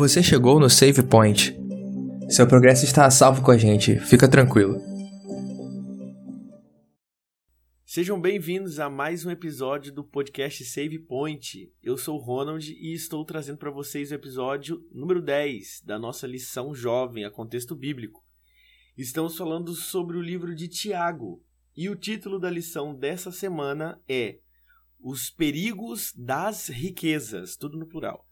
Você chegou no Save Point. Seu progresso está a salvo com a gente, fica tranquilo. Sejam bem-vindos a mais um episódio do podcast Save Point. Eu sou o Ronald e estou trazendo para vocês o episódio número 10 da nossa lição jovem a contexto bíblico. Estamos falando sobre o livro de Tiago e o título da lição dessa semana é Os Perigos das Riquezas, tudo no plural.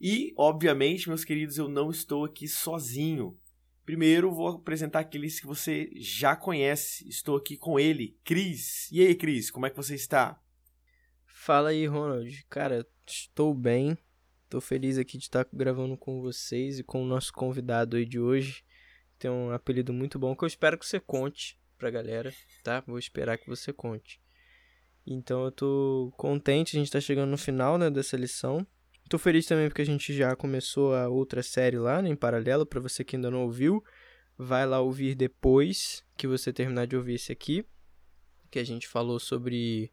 E, obviamente, meus queridos, eu não estou aqui sozinho. Primeiro, vou apresentar aqueles que você já conhece. Estou aqui com ele, Cris. E aí, Cris, como é que você está? Fala aí, Ronald. Cara, estou bem. Estou feliz aqui de estar gravando com vocês e com o nosso convidado aí de hoje. Tem um apelido muito bom que eu espero que você conte pra galera, tá? Vou esperar que você conte. Então eu tô contente, a gente tá chegando no final, né, dessa lição. Tô feliz também porque a gente já começou a outra série lá, né, em paralelo, para você que ainda não ouviu, vai lá ouvir depois que você terminar de ouvir esse aqui, que a gente falou sobre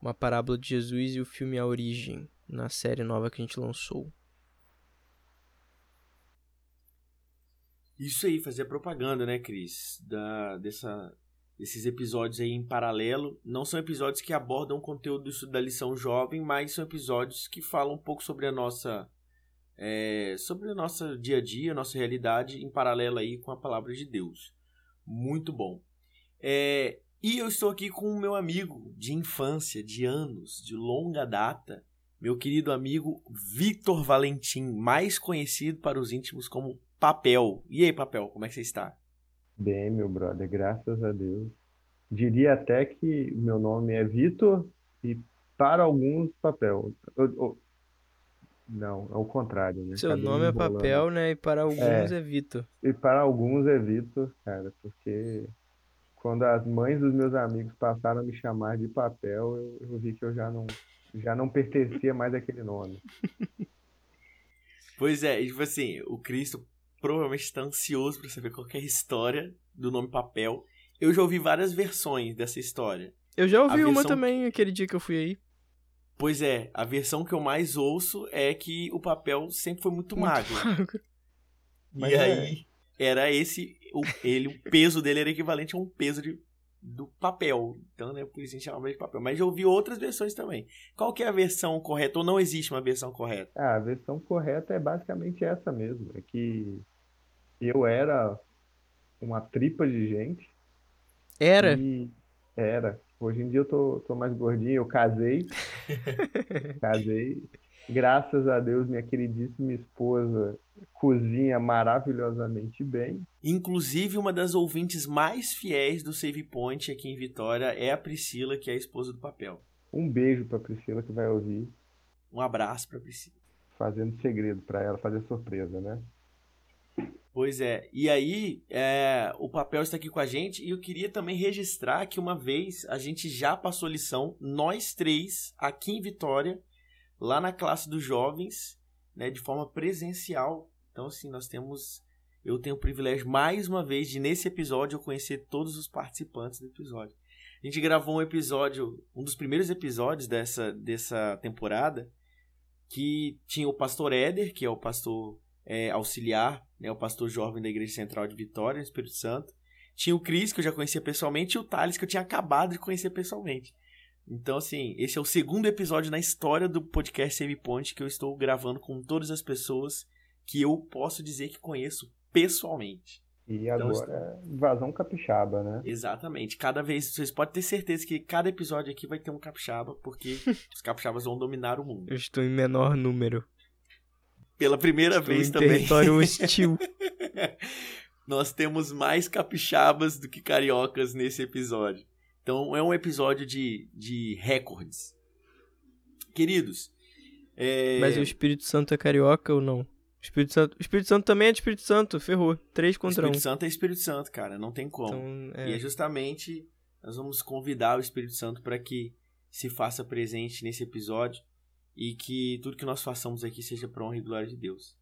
uma parábola de Jesus e o filme A Origem, na série nova que a gente lançou. Isso aí, fazer propaganda, né, Cris? Da, dessa, desses episódios aí em paralelo. Não são episódios que abordam conteúdo da lição jovem, mas são episódios que falam um pouco sobre a nossa. É, sobre o nosso dia a dia, nossa realidade, em paralelo aí com a palavra de Deus. Muito bom. É, e eu estou aqui com o meu amigo de infância, de anos, de longa data, meu querido amigo Vitor Valentim, mais conhecido para os íntimos como Papel. E aí, Papel, como é que você está? Bem, meu brother, graças a Deus. Diria até que meu nome é Vitor e para alguns, Papel. Não, é o contrário, né? Seu nome é Papel, né? E para alguns é, é Vitor. E para alguns é Vitor, cara, porque quando as mães dos meus amigos passaram a me chamar de Papel, eu, eu vi que eu já não, já não pertencia mais àquele nome. Pois é, e tipo assim, o Cristo provavelmente está ansioso para saber qual é a história do nome papel. Eu já ouvi várias versões dessa história. Eu já ouvi uma também aquele dia que eu fui aí. Pois é, a versão que eu mais ouço é que o papel sempre foi muito, muito magro. magro. e é. aí era esse, o, ele, o peso dele era equivalente a um peso de, do papel. Então, né, por isso a gente chamava de papel. Mas já ouvi outras versões também. Qual que é a versão correta? Ou não existe uma versão correta? Ah, a versão correta é basicamente essa mesmo. É que eu era uma tripa de gente. Era? era. Hoje em dia eu tô, tô mais gordinho, eu casei. casei. Graças a Deus, minha queridíssima esposa cozinha maravilhosamente bem. Inclusive, uma das ouvintes mais fiéis do Save Point aqui em Vitória é a Priscila, que é a esposa do papel. Um beijo pra Priscila que vai ouvir. Um abraço pra Priscila. Fazendo segredo para ela, fazer surpresa, né? Pois é. E aí, é, o papel está aqui com a gente e eu queria também registrar que uma vez a gente já passou lição, nós três, aqui em Vitória, lá na classe dos jovens, né, de forma presencial. Então, assim, nós temos. Eu tenho o privilégio, mais uma vez, de nesse episódio eu conhecer todos os participantes do episódio. A gente gravou um episódio, um dos primeiros episódios dessa, dessa temporada, que tinha o pastor Éder, que é o pastor é, auxiliar, né, o pastor jovem da Igreja Central de Vitória, no Espírito Santo. Tinha o Cris, que eu já conhecia pessoalmente, e o Thales, que eu tinha acabado de conhecer pessoalmente. Então, assim, esse é o segundo episódio na história do podcast Save Point que eu estou gravando com todas as pessoas que eu posso dizer que conheço pessoalmente. E então, agora, então, invasão capixaba, né? Exatamente. Cada vez, vocês podem ter certeza que cada episódio aqui vai ter um capixaba, porque os capixabas vão dominar o mundo. Eu estou em menor número pela primeira Estou vez em também. Território hostil. Nós temos mais capixabas do que cariocas nesse episódio. Então é um episódio de, de recordes. Queridos. É... Mas o Espírito Santo é carioca ou não? O Espírito Santo, Espírito Santo também é de Espírito Santo, ferrou. Três contra um. Espírito Santo é Espírito Santo, cara, não tem como. Então, é... E é justamente nós vamos convidar o Espírito Santo para que se faça presente nesse episódio e que tudo que nós façamos aqui seja para honra e glória de Deus.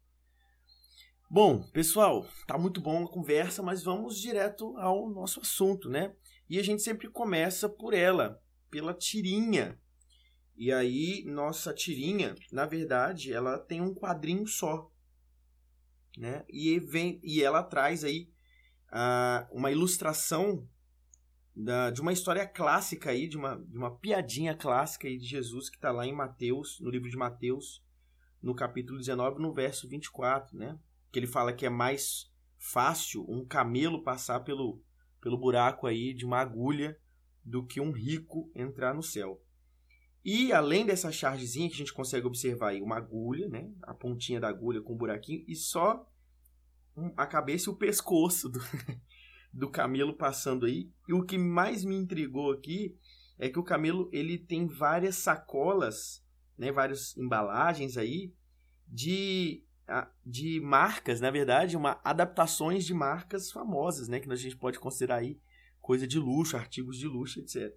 Bom, pessoal, tá muito bom a conversa, mas vamos direto ao nosso assunto, né? E a gente sempre começa por ela, pela tirinha. E aí, nossa tirinha, na verdade, ela tem um quadrinho só. né? E, vem, e ela traz aí uh, uma ilustração da, de uma história clássica aí, de uma, de uma piadinha clássica aí de Jesus que está lá em Mateus, no livro de Mateus, no capítulo 19, no verso 24, né? Que ele fala que é mais fácil um camelo passar pelo, pelo buraco aí de uma agulha do que um rico entrar no céu. E além dessa chargezinha que a gente consegue observar aí uma agulha, né? A pontinha da agulha com um buraquinho e só a cabeça e o pescoço do, do camelo passando aí. E o que mais me intrigou aqui é que o camelo ele tem várias sacolas, né? Várias embalagens aí de de marcas, na verdade, uma adaptações de marcas famosas, né, que a gente pode considerar aí coisa de luxo, artigos de luxo, etc.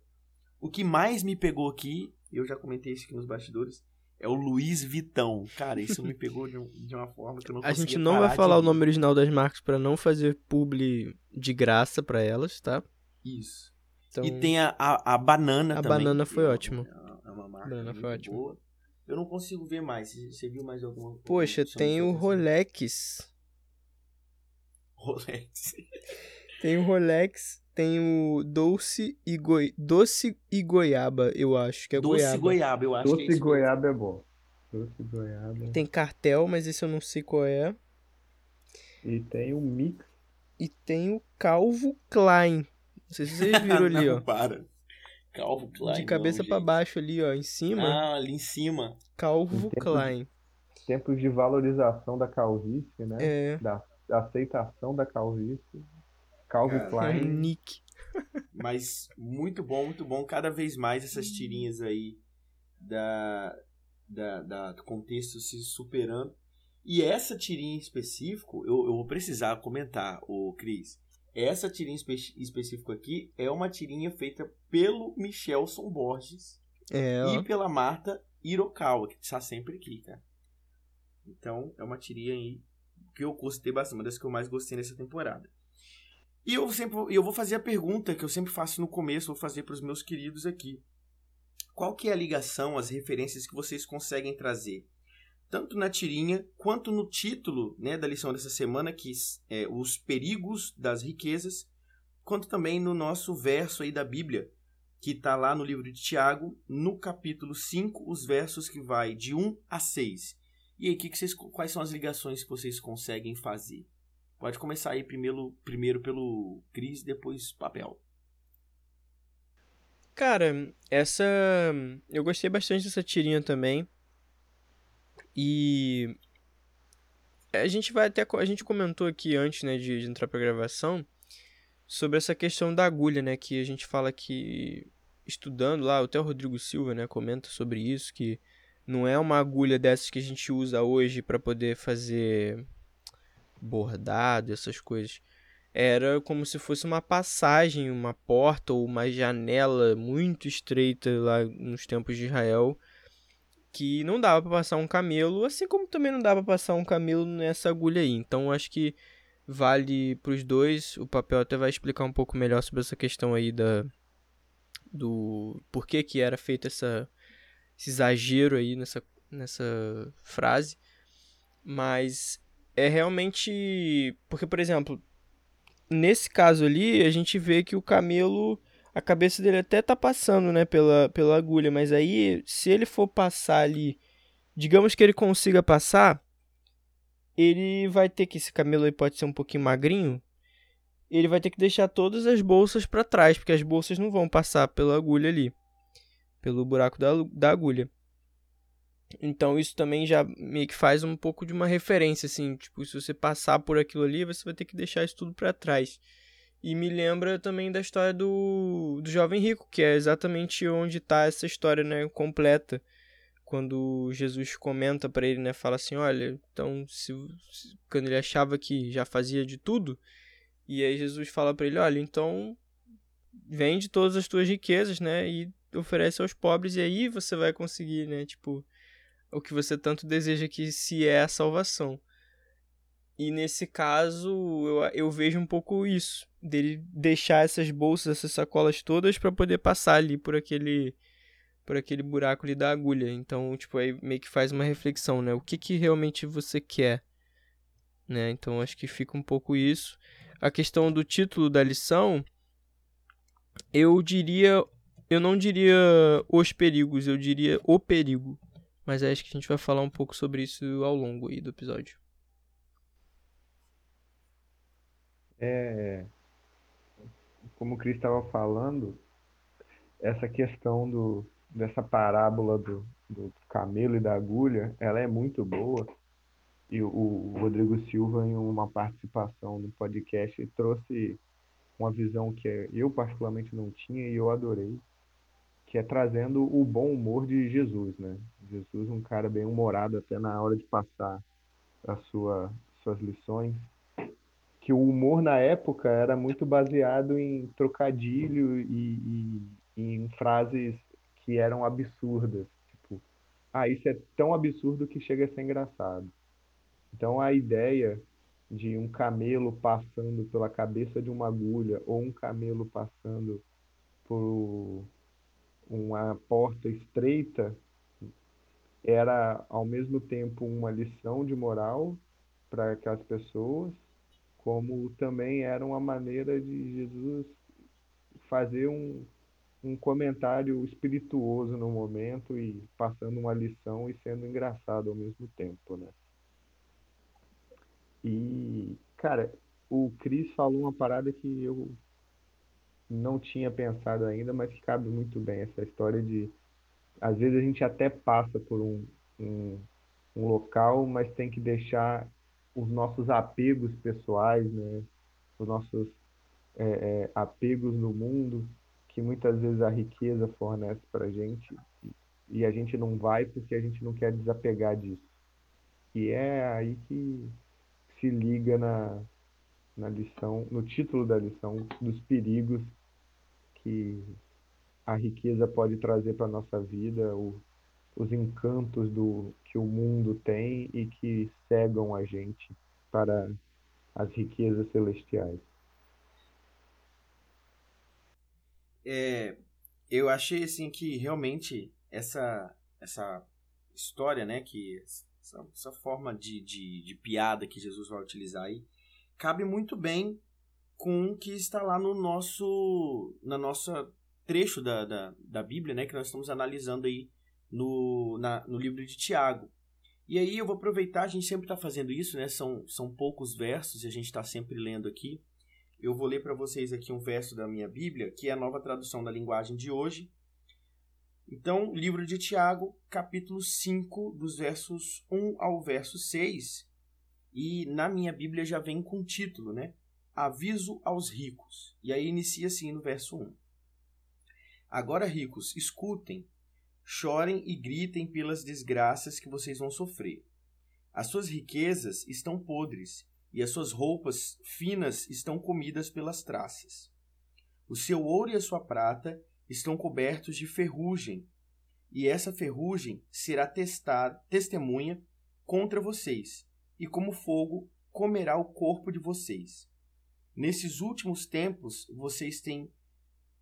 O que mais me pegou aqui eu já comentei isso aqui nos bastidores, é o Luiz Vitão. Cara, isso me pegou de, um, de uma forma que eu não A gente não vai falar o nome original das marcas para não fazer publi de graça para elas, tá? Isso. Então... E tem a, a, a banana a também. A banana foi ótima. É uma marca banana foi ótima. Boa. Eu não consigo ver mais. Você viu mais alguma coisa? Poxa, tem o Rolex. Rolex. tem o Rolex tem o doce e, goi... doce e goiaba, eu acho que é doce goiaba. Doce goiaba, eu acho doce que é isso. goiaba é bom. Doce goiaba. Tem cartel, mas esse eu não sei qual é. E tem o mix. E tem o Calvo Klein. Não sei se vocês viram ali, não, ó. para. Calvo Klein. De cabeça para baixo ali, ó, em cima. Ah, ali em cima. Calvo tempos, Klein. Tempos de valorização da calvície, né? É. Da, da aceitação da calvície. Calvin Cara, Klein. Nick. Mas muito bom, muito bom. Cada vez mais essas tirinhas aí da, da, da do contexto se superando. E essa tirinha em específico, eu, eu vou precisar comentar, o Cris. Essa tirinha espe específico aqui é uma tirinha feita pelo Michelson Borges é, e pela Marta Hirokawa, que está sempre aqui, cara. Então, é uma tirinha aí que eu gostei bastante, uma das que eu mais gostei nessa temporada. E eu sempre eu vou fazer a pergunta que eu sempre faço no começo, vou fazer para os meus queridos aqui. Qual que é a ligação, as referências que vocês conseguem trazer? Tanto na tirinha quanto no título né, da lição dessa semana, que é os perigos das riquezas, quanto também no nosso verso aí da Bíblia, que está lá no livro de Tiago, no capítulo 5, os versos que vai de 1 a 6. E aí, que que vocês, quais são as ligações que vocês conseguem fazer? Pode começar aí primeiro, primeiro pelo Cris, depois papel. Cara, essa. Eu gostei bastante dessa tirinha também. E. A gente vai até. A gente comentou aqui antes, né, de, de entrar pra gravação, sobre essa questão da agulha, né, que a gente fala que. Estudando lá, até o Rodrigo Silva, né, comenta sobre isso, que não é uma agulha dessas que a gente usa hoje para poder fazer bordado, essas coisas. Era como se fosse uma passagem, uma porta ou uma janela muito estreita lá nos tempos de Israel, que não dava para passar um camelo, assim como também não dava para passar um camelo nessa agulha aí. Então acho que vale para os dois. O papel até vai explicar um pouco melhor sobre essa questão aí da do porquê que era feito essa esse exagero aí nessa nessa frase. Mas é realmente. Porque, por exemplo, nesse caso ali, a gente vê que o camelo. A cabeça dele até tá passando, né, pela, pela agulha, mas aí, se ele for passar ali, digamos que ele consiga passar, ele vai ter que, esse camelo aí pode ser um pouquinho magrinho, ele vai ter que deixar todas as bolsas para trás, porque as bolsas não vão passar pela agulha ali, pelo buraco da, da agulha. Então isso também já meio que faz um pouco de uma referência, assim, tipo, se você passar por aquilo ali, você vai ter que deixar isso tudo para trás. E me lembra também da história do, do jovem rico, que é exatamente onde está essa história, né, completa. Quando Jesus comenta para ele, né, fala assim, olha, então se, se, quando ele achava que já fazia de tudo, e aí Jesus fala para ele, olha, então vende todas as tuas riquezas, né, e oferece aos pobres e aí você vai conseguir, né, tipo, o que você tanto deseja que se é a salvação. E nesse caso, eu, eu vejo um pouco isso, dele deixar essas bolsas, essas sacolas todas para poder passar ali por aquele por aquele buraco ali da agulha. Então, tipo, aí meio que faz uma reflexão, né? O que que realmente você quer? né? Então acho que fica um pouco isso. A questão do título da lição, eu diria, eu não diria os perigos, eu diria o perigo. Mas acho que a gente vai falar um pouco sobre isso ao longo aí do episódio. É, como o Cris estava falando, essa questão do, dessa parábola do, do camelo e da agulha, ela é muito boa. E o, o Rodrigo Silva, em uma participação no podcast, trouxe uma visão que eu particularmente não tinha e eu adorei, que é trazendo o bom humor de Jesus, né? Jesus, um cara bem humorado até na hora de passar a sua, suas lições que o humor na época era muito baseado em trocadilho e, e, e em frases que eram absurdas. Tipo, ah, isso é tão absurdo que chega a ser engraçado. Então a ideia de um camelo passando pela cabeça de uma agulha ou um camelo passando por uma porta estreita era ao mesmo tempo uma lição de moral para aquelas pessoas como também era uma maneira de Jesus fazer um, um comentário espirituoso no momento e passando uma lição e sendo engraçado ao mesmo tempo, né? E, cara, o Cris falou uma parada que eu não tinha pensado ainda, mas cabe muito bem, essa história de às vezes a gente até passa por um, um, um local, mas tem que deixar os nossos apegos pessoais, né? os nossos é, é, apegos no mundo, que muitas vezes a riqueza fornece para a gente, e a gente não vai porque a gente não quer desapegar disso. E é aí que se liga na, na lição, no título da lição, dos perigos que a riqueza pode trazer para a nossa vida, o, os encantos do que o mundo tem e que cegam a gente para as riquezas celestiais. É, eu achei assim que realmente essa essa história, né, que essa, essa forma de, de, de piada que Jesus vai utilizar aí cabe muito bem com o que está lá no nosso na nossa trecho da, da, da Bíblia, né, que nós estamos analisando aí no, na, no livro de Tiago. E aí eu vou aproveitar, a gente sempre está fazendo isso, né? São, são poucos versos e a gente está sempre lendo aqui. Eu vou ler para vocês aqui um verso da minha Bíblia, que é a nova tradução da linguagem de hoje. Então, livro de Tiago, capítulo 5, dos versos 1 ao verso 6. E na minha Bíblia já vem com título, né? Aviso aos ricos. E aí inicia assim no verso 1. Agora, ricos, escutem chorem e gritem pelas desgraças que vocês vão sofrer. As suas riquezas estão podres e as suas roupas finas estão comidas pelas traças. O seu ouro e a sua prata estão cobertos de ferrugem, e essa ferrugem será testada, testemunha contra vocês, e como fogo comerá o corpo de vocês. Nesses últimos tempos vocês têm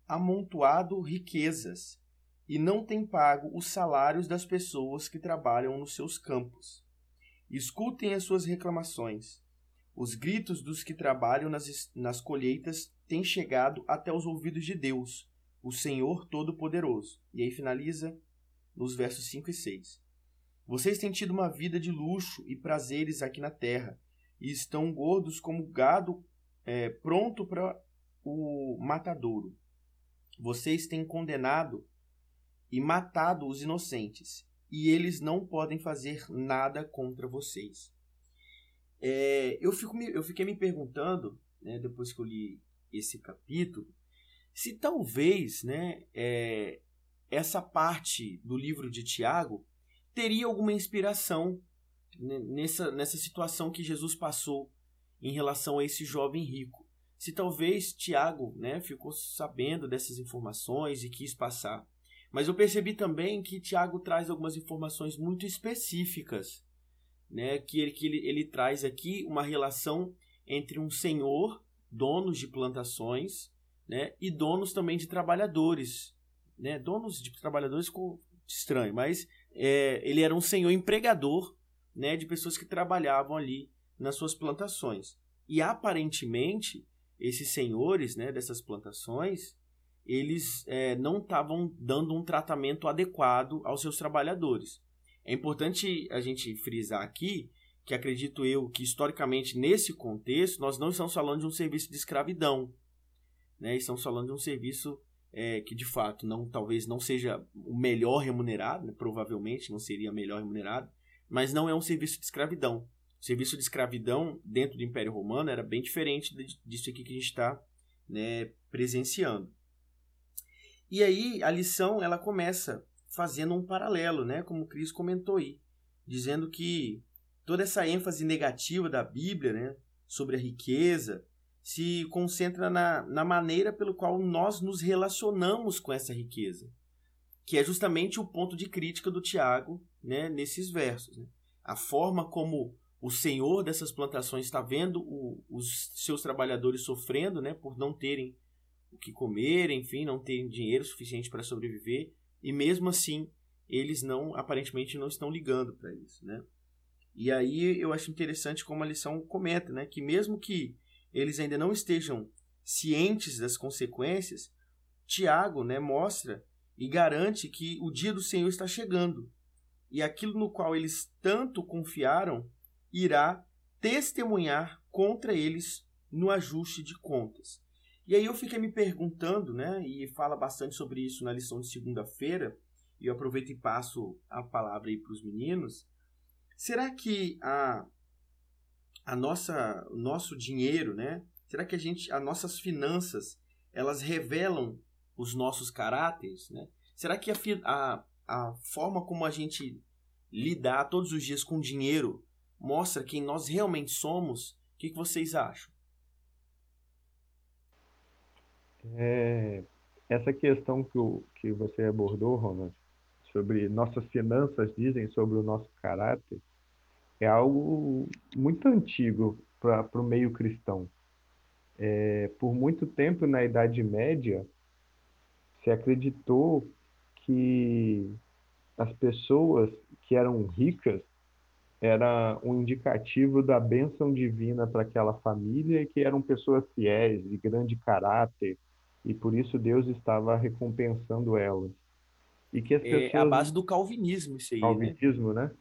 amontoado riquezas e não tem pago os salários das pessoas que trabalham nos seus campos. Escutem as suas reclamações. Os gritos dos que trabalham nas, nas colheitas têm chegado até os ouvidos de Deus, o Senhor Todo-Poderoso. E aí finaliza nos versos 5 e 6. Vocês têm tido uma vida de luxo e prazeres aqui na terra, e estão gordos como gado é, pronto para o matadouro. Vocês têm condenado e matado os inocentes, e eles não podem fazer nada contra vocês. É, eu, fico, eu fiquei me perguntando, né, depois que eu li esse capítulo, se talvez né, é, essa parte do livro de Tiago teria alguma inspiração nessa, nessa situação que Jesus passou em relação a esse jovem rico. Se talvez Tiago né, ficou sabendo dessas informações e quis passar mas eu percebi também que Tiago traz algumas informações muito específicas, né? Que ele, que ele, ele traz aqui uma relação entre um senhor, donos de plantações, né? E donos também de trabalhadores, né? Donos de trabalhadores ficou estranho, mas é, ele era um senhor empregador, né? De pessoas que trabalhavam ali nas suas plantações. E aparentemente, esses senhores né, dessas plantações, eles é, não estavam dando um tratamento adequado aos seus trabalhadores. É importante a gente frisar aqui que acredito eu que historicamente nesse contexto nós não estamos falando de um serviço de escravidão, né? Estamos falando de um serviço é, que de fato não talvez não seja o melhor remunerado, né? provavelmente não seria melhor remunerado, mas não é um serviço de escravidão. O serviço de escravidão dentro do Império Romano era bem diferente disso aqui que a gente está né, presenciando. E aí a lição ela começa fazendo um paralelo, né, como o Cris comentou aí, dizendo que toda essa ênfase negativa da Bíblia né, sobre a riqueza se concentra na, na maneira pelo qual nós nos relacionamos com essa riqueza, que é justamente o ponto de crítica do Tiago né, nesses versos. Né? A forma como o senhor dessas plantações está vendo o, os seus trabalhadores sofrendo né, por não terem o que comer, enfim, não terem dinheiro suficiente para sobreviver, e mesmo assim eles não, aparentemente, não estão ligando para isso. Né? E aí eu acho interessante como a lição comenta né, que mesmo que eles ainda não estejam cientes das consequências, Tiago né, mostra e garante que o dia do Senhor está chegando. E aquilo no qual eles tanto confiaram irá testemunhar contra eles no ajuste de contas. E aí eu fiquei me perguntando, né, e fala bastante sobre isso na lição de segunda-feira, e eu aproveito e passo a palavra aí para os meninos. Será que a, a nossa, o nosso dinheiro, né, será que a gente, as nossas finanças, elas revelam os nossos caráteres, né? Será que a, a, a forma como a gente lidar todos os dias com dinheiro mostra quem nós realmente somos, o que, que vocês acham? É, essa questão que, o, que você abordou, Ronald, sobre nossas finanças dizem sobre o nosso caráter, é algo muito antigo para o meio cristão. É, por muito tempo na Idade Média, se acreditou que as pessoas que eram ricas era um indicativo da bênção divina para aquela família que eram pessoas fiéis, de grande caráter, e por isso Deus estava recompensando elas. E que as pessoas... É a base do calvinismo isso aí, né? Calvinismo, né? né?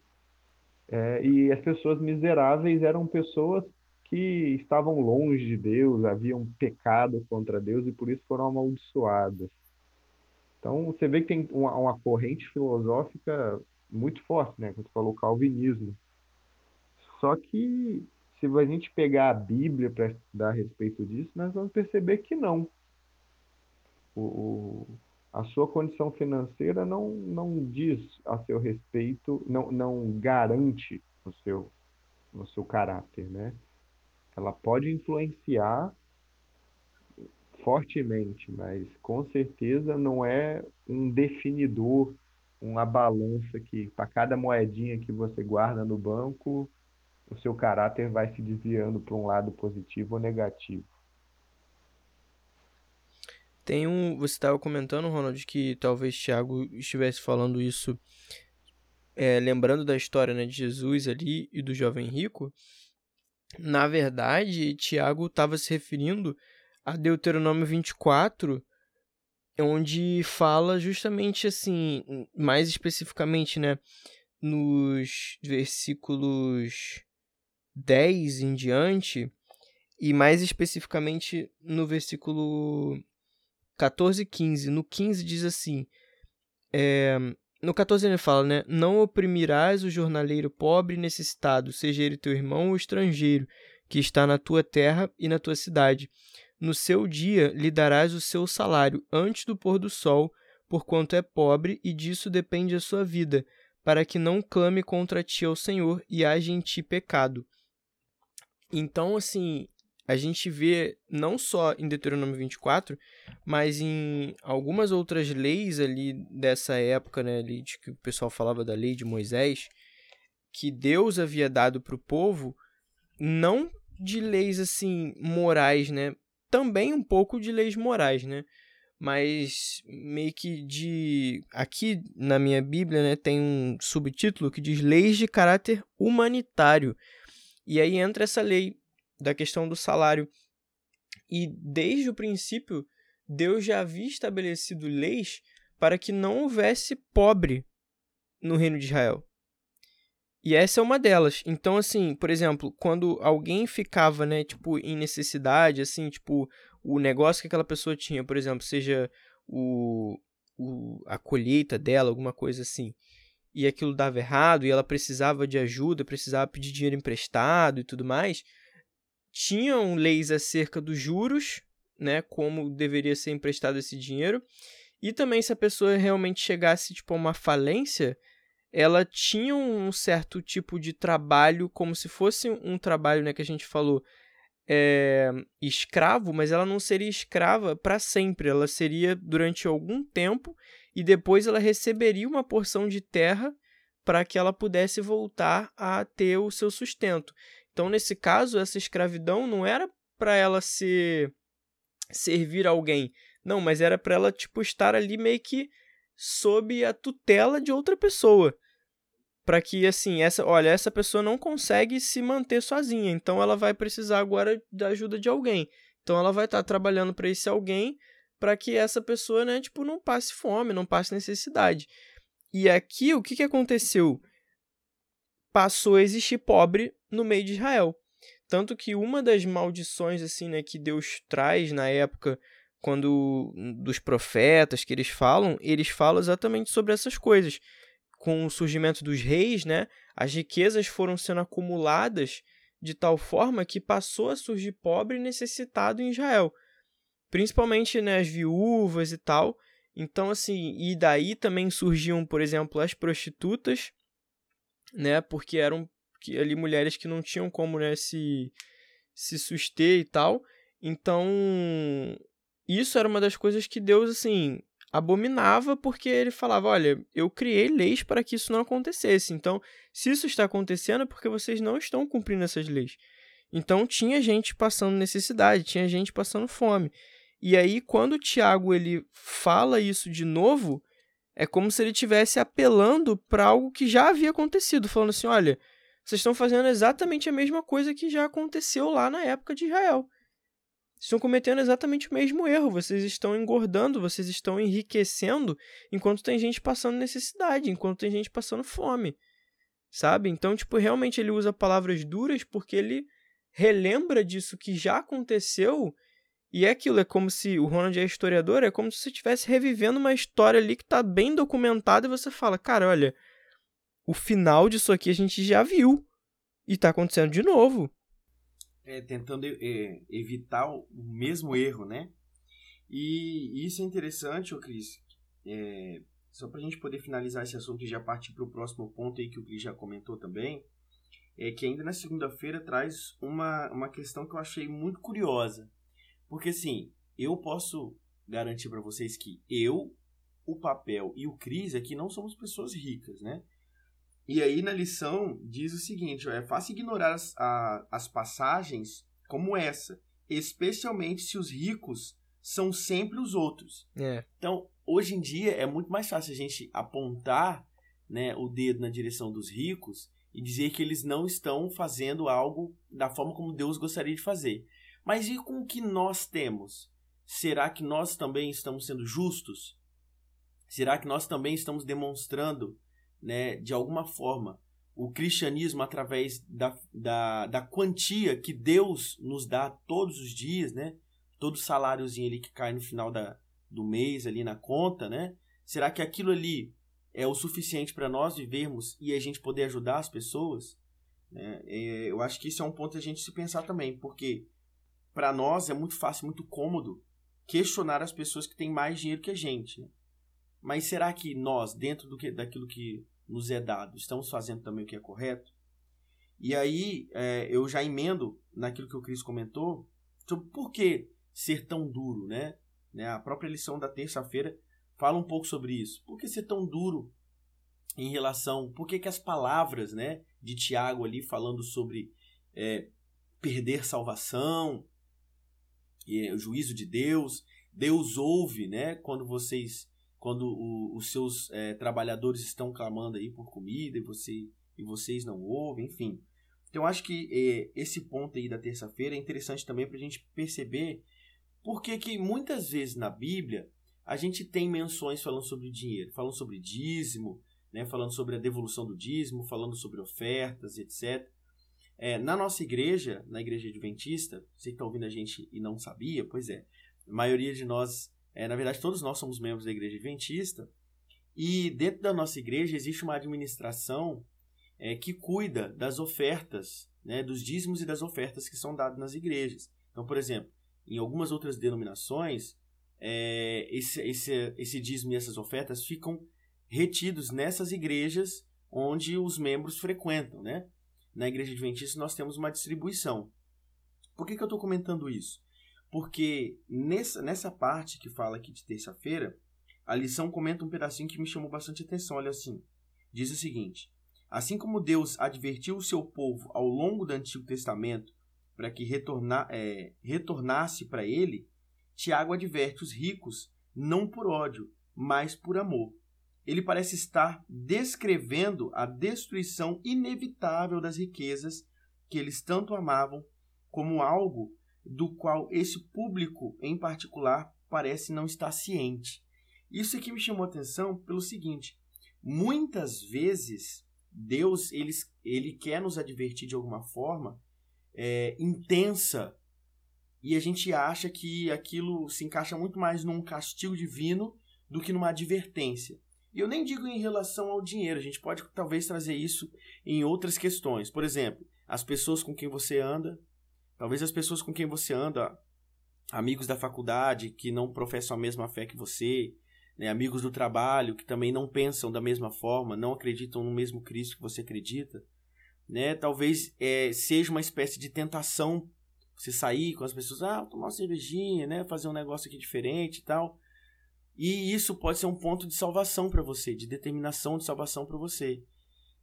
É, e as pessoas miseráveis eram pessoas que estavam longe de Deus, haviam pecado contra Deus e por isso foram amaldiçoadas. Então você vê que tem uma, uma corrente filosófica muito forte, né? Como você falou, calvinismo. Só que se a gente pegar a Bíblia para estudar a respeito disso, nós vamos perceber que não. O, a sua condição financeira não, não diz a seu respeito, não, não garante o seu, o seu caráter, né? Ela pode influenciar fortemente, mas com certeza não é um definidor, uma balança que para cada moedinha que você guarda no banco, o seu caráter vai se desviando para um lado positivo ou negativo. Tem um. Você estava comentando, Ronald, que talvez Tiago estivesse falando isso, é, lembrando da história né, de Jesus ali e do jovem rico. Na verdade, Tiago estava se referindo a Deuteronômio 24, onde fala justamente assim, mais especificamente, né, nos versículos 10 em diante, e mais especificamente no versículo 14 e 15. No 15 diz assim: é, no 14 ele fala, né? Não oprimirás o jornaleiro pobre e necessitado, seja ele teu irmão ou estrangeiro, que está na tua terra e na tua cidade. No seu dia lhe darás o seu salário antes do pôr do sol, porquanto é pobre e disso depende a sua vida, para que não clame contra ti ao Senhor e haja em ti pecado. Então, assim, a gente vê não só em Deuteronômio 24, mas em algumas outras leis ali dessa época, né, ali de que o pessoal falava da lei de Moisés, que Deus havia dado para o povo, não de leis assim morais, né? Também um pouco de leis morais, né? Mas meio que de aqui na minha Bíblia, né, tem um subtítulo que diz leis de caráter humanitário E aí entra essa lei da questão do salário. E desde o princípio, Deus já havia estabelecido leis para que não houvesse pobre no reino de Israel. E essa é uma delas. Então, assim, por exemplo, quando alguém ficava, né, tipo, em necessidade, assim, tipo, o negócio que aquela pessoa tinha, por exemplo, seja o, o, a colheita dela, alguma coisa assim, e aquilo dava errado, e ela precisava de ajuda, precisava pedir dinheiro emprestado e tudo mais, tinham leis acerca dos juros, né, como deveria ser emprestado esse dinheiro, e também se a pessoa realmente chegasse, tipo, a uma falência, ela tinha um certo tipo de trabalho, como se fosse um trabalho, né, que a gente falou, é, escravo, mas ela não seria escrava para sempre, ela seria durante algum tempo e depois ela receberia uma porção de terra para que ela pudesse voltar a ter o seu sustento. Então, nesse caso, essa escravidão não era para ela ser servir alguém, não, mas era para ela tipo estar ali meio que sob a tutela de outra pessoa para que assim, essa, olha, essa pessoa não consegue se manter sozinha, então ela vai precisar agora da ajuda de alguém. Então ela vai estar tá trabalhando para esse alguém para que essa pessoa, né, tipo, não passe fome, não passe necessidade. E aqui o que, que aconteceu? Passou a existir pobre no meio de Israel. Tanto que uma das maldições assim, né, que Deus traz na época quando dos profetas que eles falam, eles falam exatamente sobre essas coisas com o surgimento dos reis, né, as riquezas foram sendo acumuladas de tal forma que passou a surgir pobre e necessitado em Israel. Principalmente né, as viúvas e tal. Então, assim, e daí também surgiam, por exemplo, as prostitutas, né, porque eram ali mulheres que não tinham como né, se, se suster e tal. Então, isso era uma das coisas que Deus, assim, abominava porque ele falava: olha, eu criei leis para que isso não acontecesse. Então, se isso está acontecendo é porque vocês não estão cumprindo essas leis. Então, tinha gente passando necessidade, tinha gente passando fome. E aí, quando o Tiago ele fala isso de novo, é como se ele estivesse apelando para algo que já havia acontecido, falando assim: olha, vocês estão fazendo exatamente a mesma coisa que já aconteceu lá na época de Israel estão cometendo exatamente o mesmo erro. Vocês estão engordando, vocês estão enriquecendo enquanto tem gente passando necessidade, enquanto tem gente passando fome. Sabe? Então, tipo, realmente ele usa palavras duras porque ele relembra disso que já aconteceu. E é aquilo, é como se o Ronald é historiador, é como se você estivesse revivendo uma história ali que está bem documentada e você fala, cara, olha, o final disso aqui a gente já viu. E está acontecendo de novo é, tentando é, evitar o mesmo erro, né? E, isso é interessante, Cris, é, só para a gente poder finalizar esse assunto e já partir para o próximo ponto aí que o Cris já comentou também, é que ainda na segunda-feira traz uma, uma questão que eu achei muito curiosa. Porque assim, eu posso garantir para vocês que eu, o papel e o Cris aqui não somos pessoas ricas, né? E aí na lição diz o seguinte: é fácil ignorar as, a, as passagens como essa, especialmente se os ricos são sempre os outros. É. Então, hoje em dia é muito mais fácil a gente apontar né, o dedo na direção dos ricos e dizer que eles não estão fazendo algo da forma como Deus gostaria de fazer. Mas e com o que nós temos? Será que nós também estamos sendo justos? Será que nós também estamos demonstrando né, de alguma forma, o cristianismo através da, da, da quantia que Deus nos dá todos os dias, né? Todo saláriozinho ali que cai no final da, do mês ali na conta, né? Será que aquilo ali é o suficiente para nós vivermos e a gente poder ajudar as pessoas? Né? É, eu acho que isso é um ponto a gente se pensar também, porque para nós é muito fácil, muito cômodo questionar as pessoas que têm mais dinheiro que a gente. Né? Mas será que nós, dentro do que, daquilo que nos é dado, estamos fazendo também o que é correto? E aí é, eu já emendo naquilo que o Cris comentou sobre por que ser tão duro, né? né? A própria lição da terça-feira fala um pouco sobre isso. Por que ser tão duro em relação... Por que, que as palavras né, de Tiago ali falando sobre é, perder salvação, e, o juízo de Deus... Deus ouve, né? Quando vocês quando o, os seus é, trabalhadores estão clamando aí por comida e, você, e vocês não ouvem, enfim. Então, acho que é, esse ponto aí da terça-feira é interessante também para a gente perceber porque que muitas vezes na Bíblia a gente tem menções falando sobre dinheiro, falando sobre dízimo, né, falando sobre a devolução do dízimo, falando sobre ofertas, etc. É, na nossa igreja, na igreja adventista, você que está ouvindo a gente e não sabia, pois é, a maioria de nós, é, na verdade todos nós somos membros da igreja adventista, e dentro da nossa igreja existe uma administração é, que cuida das ofertas, né, dos dízimos e das ofertas que são dados nas igrejas. Então, por exemplo, em algumas outras denominações, é, esse, esse, esse dízimo e essas ofertas ficam retidos nessas igrejas onde os membros frequentam, né? Na igreja adventista nós temos uma distribuição. Por que, que eu estou comentando isso? Porque nessa, nessa parte que fala aqui de terça-feira, a lição comenta um pedacinho que me chamou bastante atenção. Olha assim, diz o seguinte: Assim como Deus advertiu o seu povo ao longo do Antigo Testamento para que retorna, é, retornasse para ele, Tiago adverte os ricos não por ódio, mas por amor. Ele parece estar descrevendo a destruição inevitável das riquezas que eles tanto amavam, como algo do qual esse público em particular parece não estar ciente. Isso aqui me chamou a atenção pelo seguinte: muitas vezes Deus ele, ele quer nos advertir de alguma forma é, intensa e a gente acha que aquilo se encaixa muito mais num castigo divino do que numa advertência. E eu nem digo em relação ao dinheiro, a gente pode talvez trazer isso em outras questões. Por exemplo, as pessoas com quem você anda, talvez as pessoas com quem você anda, amigos da faculdade que não professam a mesma fé que você, né, amigos do trabalho que também não pensam da mesma forma, não acreditam no mesmo Cristo que você acredita né? Talvez é, seja uma espécie de tentação você sair com as pessoas, ah, tomar uma cervejinha, né? Fazer um negócio aqui diferente e tal. E isso pode ser um ponto de salvação para você, de determinação de salvação para você.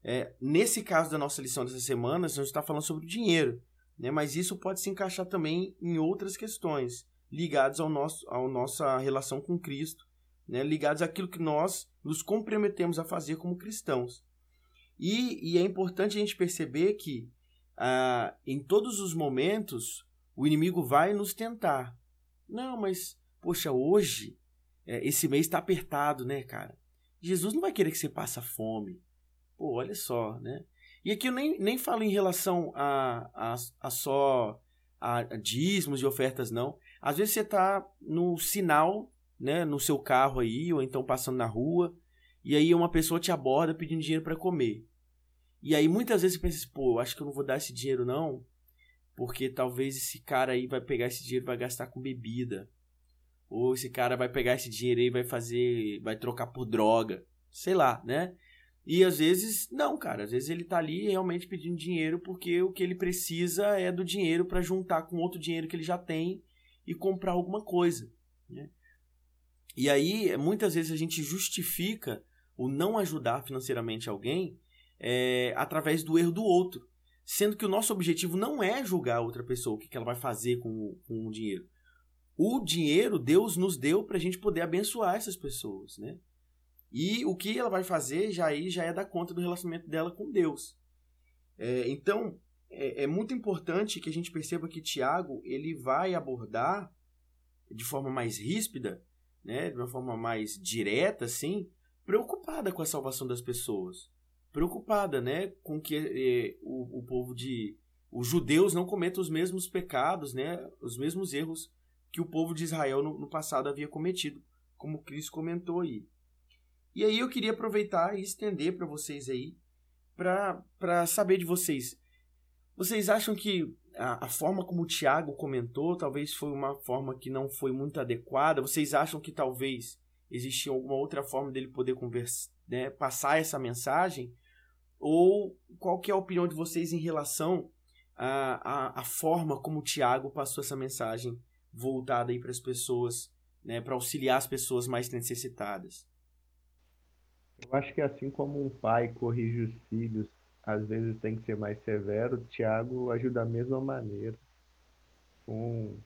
É, nesse caso da nossa lição dessa semana, a gente está falando sobre o dinheiro, né? Mas isso pode se encaixar também em outras questões ligadas ao nosso, à nossa relação com Cristo, né? Ligadas àquilo que nós nos comprometemos a fazer como cristãos. E, e é importante a gente perceber que ah, em todos os momentos o inimigo vai nos tentar. Não, mas, poxa, hoje é, esse mês está apertado, né, cara? Jesus não vai querer que você passe fome. Pô, olha só, né? E aqui eu nem, nem falo em relação a, a, a só a, a dízimos e ofertas, não. Às vezes você está no sinal, né, no seu carro aí, ou então passando na rua, e aí uma pessoa te aborda pedindo dinheiro para comer. E aí muitas vezes você pensa assim, pô, acho que eu não vou dar esse dinheiro não, porque talvez esse cara aí vai pegar esse dinheiro e vai gastar com bebida. Ou esse cara vai pegar esse dinheiro aí e vai fazer, vai trocar por droga, sei lá, né? E às vezes, não, cara, às vezes ele tá ali realmente pedindo dinheiro porque o que ele precisa é do dinheiro para juntar com outro dinheiro que ele já tem e comprar alguma coisa, né? E aí, muitas vezes a gente justifica o não ajudar financeiramente alguém é, através do erro do outro. Sendo que o nosso objetivo não é julgar outra pessoa, o que, ela vai fazer com com o dinheiro. O dinheiro Deus nos deu para a gente poder abençoar essas pessoas, né? E o que ela vai fazer já aí já é da conta do relacionamento dela com Deus. É, então é, é, muito importante que a gente perceba que Tiago ele vai abordar de forma mais ríspida, né, de uma forma mais direta, assim, preocupada com a salvação das pessoas preocupada, né, com que eh, o, o povo de os judeus não cometam os mesmos pecados, né, os mesmos erros que o povo de Israel no, no passado havia cometido, como Cristo comentou aí. E aí eu queria aproveitar e estender para vocês aí, para saber de vocês. Vocês acham que a, a, forma como o Tiago comentou talvez foi uma forma que não foi muito adequada? Vocês acham que talvez existia alguma outra forma dele poder conversa, né, passar essa mensagem? Ou qual que é a opinião de vocês em relação à, à, à forma como o Tiago passou essa mensagem voltada aí para as pessoas, né, para auxiliar as pessoas mais necessitadas? Eu acho que assim como um pai corrige os filhos, às vezes tem que ser mais severo, Tiago ajuda da mesma maneira. Com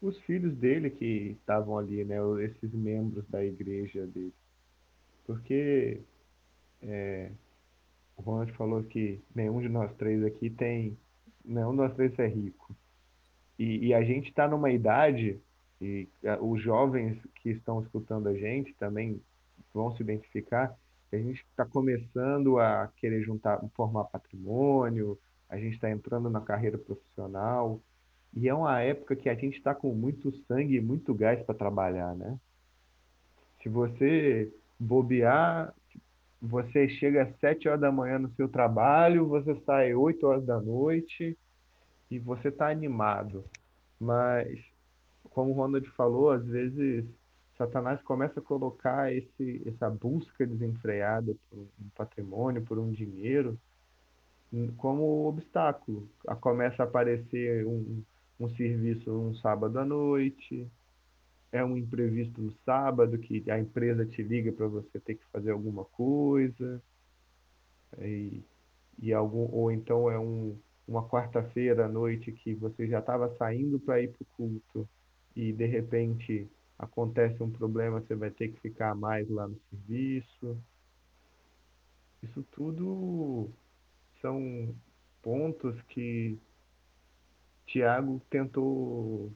os filhos dele que estavam ali, né, esses membros da igreja dele. Porque é, o Ronald falou que nenhum de nós três aqui tem. Nenhum de nós três é rico. E, e a gente está numa idade, e os jovens que estão escutando a gente também vão se identificar, a gente está começando a querer juntar, formar patrimônio, a gente está entrando na carreira profissional, e é uma época que a gente está com muito sangue e muito gás para trabalhar, né? Se você bobear, você chega às sete horas da manhã no seu trabalho, você sai oito horas da noite e você está animado. Mas, como o Ronald falou, às vezes Satanás começa a colocar esse, essa busca desenfreada por um patrimônio, por um dinheiro, como obstáculo. Começa a aparecer um, um serviço um sábado à noite, é um imprevisto no sábado que a empresa te liga para você ter que fazer alguma coisa, e, e algum, ou então é um, uma quarta-feira à noite que você já estava saindo para ir para o culto e de repente acontece um problema, você vai ter que ficar mais lá no serviço. Isso tudo são pontos que Tiago tentou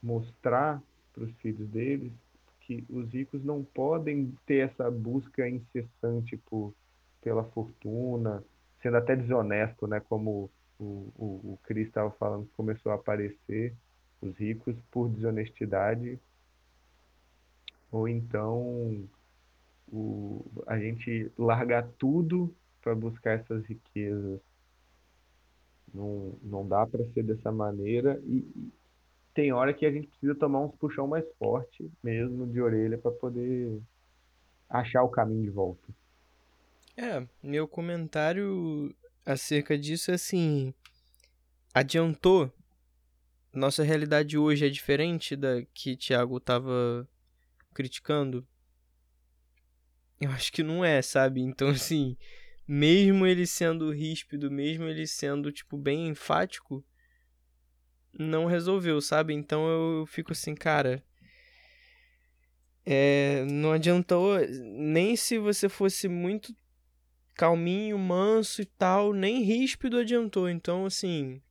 mostrar para os filhos deles que os ricos não podem ter essa busca incessante por, pela fortuna, sendo até desonesto, né? Como o, o, o Cris estava falando, começou a aparecer os ricos por desonestidade, ou então o, a gente largar tudo para buscar essas riquezas. Não, não dá para ser dessa maneira e, tem hora que a gente precisa tomar uns puxão mais forte mesmo de orelha para poder achar o caminho de volta. É, meu comentário acerca disso é assim, adiantou nossa realidade hoje é diferente da que Thiago tava criticando? Eu acho que não é, sabe? Então, assim, mesmo ele sendo ríspido, mesmo ele sendo, tipo, bem enfático, não resolveu, sabe? Então eu fico assim, cara. É, não adiantou nem se você fosse muito calminho, manso e tal, nem ríspido adiantou. Então, assim,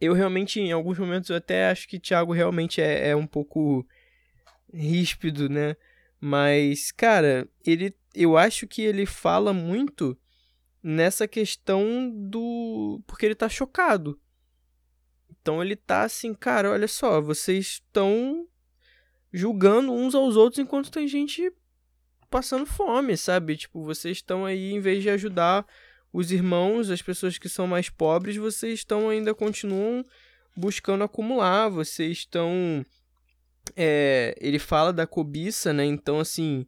eu realmente, em alguns momentos, eu até acho que Thiago realmente é, é um pouco ríspido, né? Mas, cara, ele, eu acho que ele fala muito nessa questão do. Porque ele tá chocado. Então ele tá assim, cara, olha só, vocês estão julgando uns aos outros enquanto tem gente passando fome, sabe? Tipo, vocês estão aí, em vez de ajudar os irmãos, as pessoas que são mais pobres, vocês estão ainda continuam buscando acumular, vocês estão. É, ele fala da cobiça, né? Então, assim,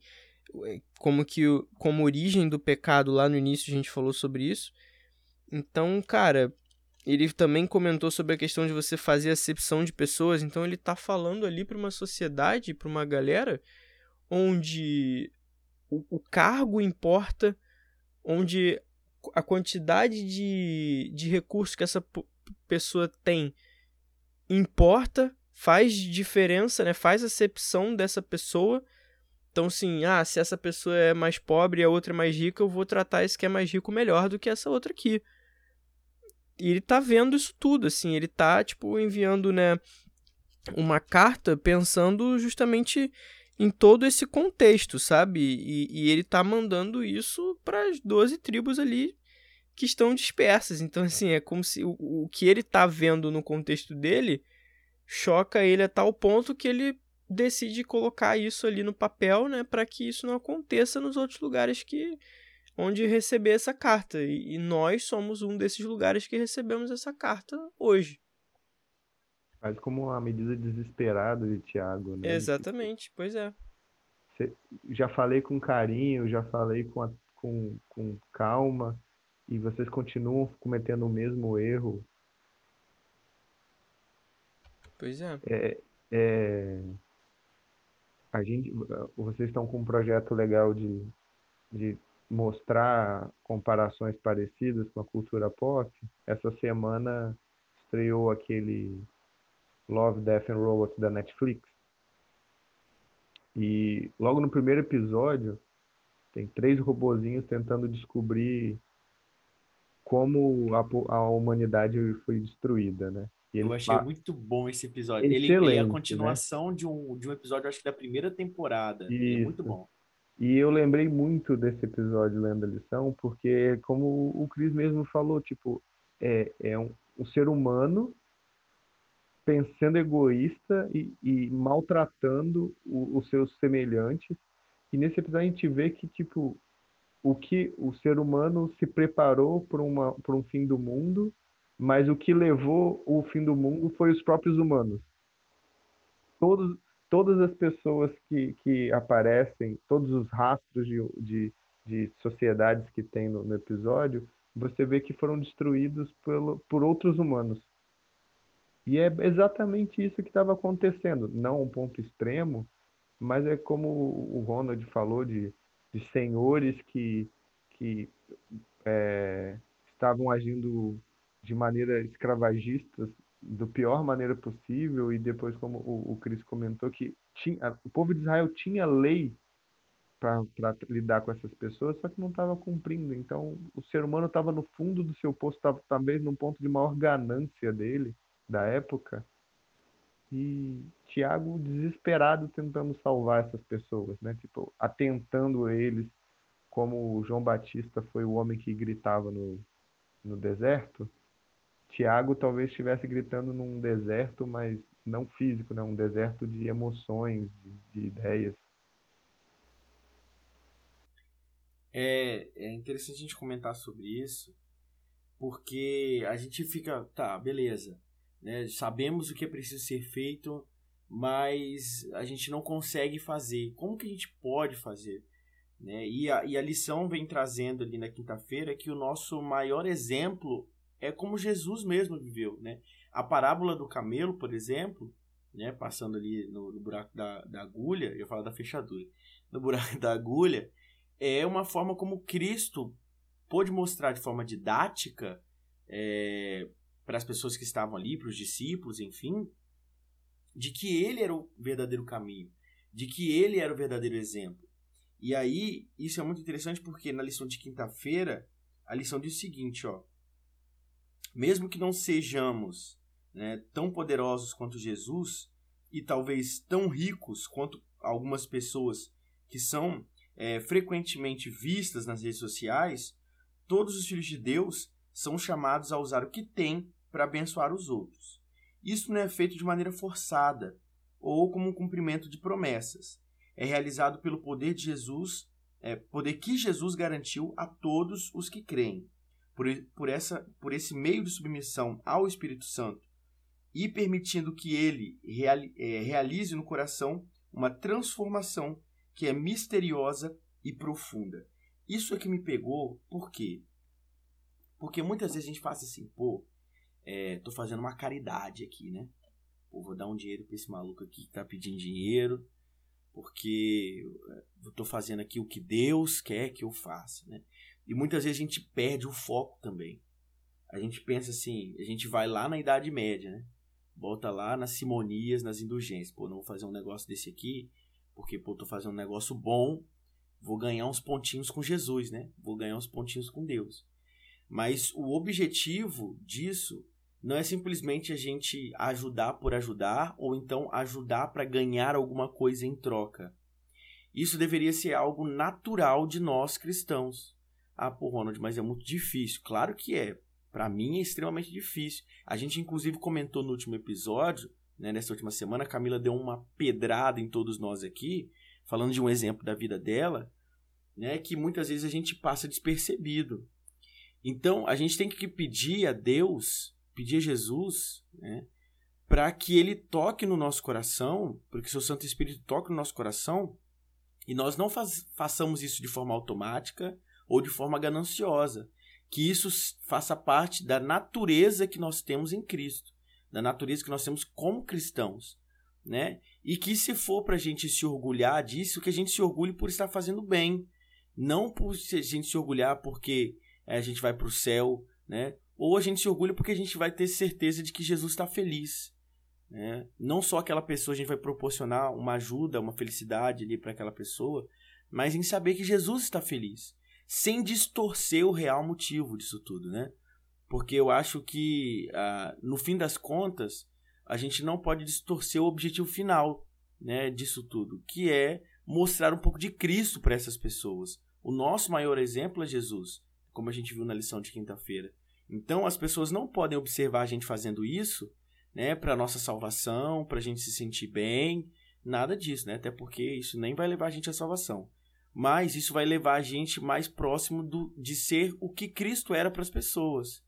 como que como origem do pecado lá no início a gente falou sobre isso. Então, cara, ele também comentou sobre a questão de você fazer acepção de pessoas, então ele está falando ali para uma sociedade, para uma galera onde o, o, cargo importa, onde a quantidade de, de recursos que essa pessoa tem importa, faz diferença, né? faz acepção dessa pessoa. Então, sim, ah, se essa pessoa é mais pobre e a outra é mais rica, eu vou tratar esse que é mais rico melhor do que essa outra aqui. E ele tá vendo isso tudo, assim, ele tá, tipo, enviando, né, uma carta pensando justamente em todo esse contexto, sabe? E, e ele tá mandando isso para as 12 tribos ali que estão dispersas. Então, assim, é como se o, o que ele tá vendo no contexto dele choca ele a tal ponto que ele decide colocar isso ali no papel, né, para que isso não aconteça nos outros lugares que onde receber essa carta. E, e nós somos um desses lugares que recebemos essa carta hoje. Mas como uma medida desesperada de Tiago, né? Exatamente, pois é. Já falei com carinho, já falei com, a, com, com calma, e vocês continuam cometendo o mesmo erro. Pois é. é, é a gente, vocês estão com um projeto legal de, de mostrar comparações parecidas com a cultura pop, essa semana estreou aquele Love, Death and Robots da Netflix. E logo no primeiro episódio, tem três robozinhos tentando descobrir como a, a humanidade foi destruída, né? eu achei muito bom esse episódio. Excelente, ele, é a né? continuação né? de, um, de um episódio, acho que da primeira temporada. É muito bom. E eu lembrei muito desse episódio lendo a lição, porque como o Cris mesmo falou, tipo, é, é um, um ser humano pensando egoísta e, e maltratando o, os seus semelhantes. E nesse episódio a gente vê que, tipo, o que o ser humano se preparou para um fim do mundo, mas o que levou o fim do mundo foi os próprios humanos. Todos, todas as pessoas que, que aparecem, todos os rastros de, de, de sociedades que tem no, no, episódio, você vê que foram destruídos pelo, por outros humanos. E é exatamente isso que estava acontecendo. Não um ponto extremo, mas é como o Ronald falou de, de senhores que, que é, estavam agindo de maneira escravagista do pior maneira possível e depois como o, o Cris comentou que tinha, o povo de Israel tinha lei para lidar com essas pessoas, só que não estava cumprindo. Então, o ser humano estava no fundo do seu poço, estava talvez num ponto de maior ganância dele, da época. E Tiago desesperado tentando salvar essas pessoas, né? Tipo, atentando eles, como João Batista foi o homem que gritava no, no deserto Tiago talvez estivesse gritando num deserto, mas não físico, né? um deserto de emoções, de, de ideias. É, é interessante a gente comentar sobre isso, porque a gente fica, tá, beleza, né? sabemos o que é preciso ser feito, mas a gente não consegue fazer. Como que a gente pode fazer? Né? E, a, e a lição vem trazendo ali na quinta-feira que o nosso maior exemplo é como Jesus mesmo viveu, né? A parábola do camelo, por exemplo, né, passando ali no, no buraco da, da agulha, eu falar da fechadura, no buraco da agulha, é uma forma como Cristo pôde mostrar de forma didática é, para as pessoas que estavam ali, para os discípulos, enfim, de que ele era o verdadeiro caminho, de que ele era o verdadeiro exemplo. E aí, isso é muito interessante porque na lição de quinta-feira, a lição diz o seguinte, ó, mesmo que não sejamos né, tão poderosos quanto Jesus e talvez tão ricos quanto algumas pessoas que são é, frequentemente vistas nas redes sociais, todos os filhos de Deus são chamados a usar o que têm para abençoar os outros. Isso não é feito de maneira forçada ou como um cumprimento de promessas. É realizado pelo poder de Jesus, é, poder que Jesus garantiu a todos os que creem por, por, essa, por esse meio de submissão ao Espírito Santo e permitindo que ele é, realize no coração uma transformação que é misteriosa e profunda. Isso é que me pegou, por quê? Porque muitas vezes a gente faz assim, pô, é, tô fazendo uma caridade aqui, né? Pô, vou dar um dinheiro pra esse maluco aqui que tá pedindo dinheiro, porque eu tô fazendo aqui o que Deus quer que eu faça, né? E muitas vezes a gente perde o foco também. A gente pensa assim, a gente vai lá na Idade Média, né? Volta lá nas simonias, nas indulgências. Pô, não vou fazer um negócio desse aqui, porque, pô, tô fazendo um negócio bom, vou ganhar uns pontinhos com Jesus, né? Vou ganhar uns pontinhos com Deus. Mas o objetivo disso não é simplesmente a gente ajudar por ajudar ou então ajudar para ganhar alguma coisa em troca. Isso deveria ser algo natural de nós cristãos. Ah, pô, Ronald, mas é muito difícil. Claro que é. Para mim é extremamente difícil. A gente, inclusive, comentou no último episódio, né, nessa última semana, a Camila deu uma pedrada em todos nós aqui, falando de um exemplo da vida dela, né, que muitas vezes a gente passa despercebido. Então, a gente tem que pedir a Deus, pedir a Jesus, né, para que ele toque no nosso coração, porque seu Santo Espírito toque no nosso coração, e nós não faz, façamos isso de forma automática, ou de forma gananciosa. Que isso faça parte da natureza que nós temos em Cristo, da natureza que nós temos como cristãos. Né? E que se for para a gente se orgulhar disso, que a gente se orgulhe por estar fazendo bem, não por a gente se orgulhar porque é, a gente vai para o céu, né? Ou a gente se orgulha porque a gente vai ter certeza de que Jesus está feliz, né? Não só aquela pessoa a gente vai proporcionar uma ajuda, uma felicidade ali para aquela pessoa, mas em saber que Jesus está feliz. sem distorcer o real motivo disso tudo, né? Porque eu acho que, ah, no fim das contas, a gente não pode distorcer o objetivo final né, disso tudo, que é mostrar um pouco de Cristo para essas pessoas. O nosso maior exemplo é Jesus, como a gente viu na lição de quinta-feira. Então, as pessoas não podem observar a gente fazendo isso né, para nossa salvação, para a gente se sentir bem, nada disso, né? Até porque isso nem vai levar a gente à salvação. Mas isso vai levar a gente mais próximo do, de ser o que Cristo era para as pessoas.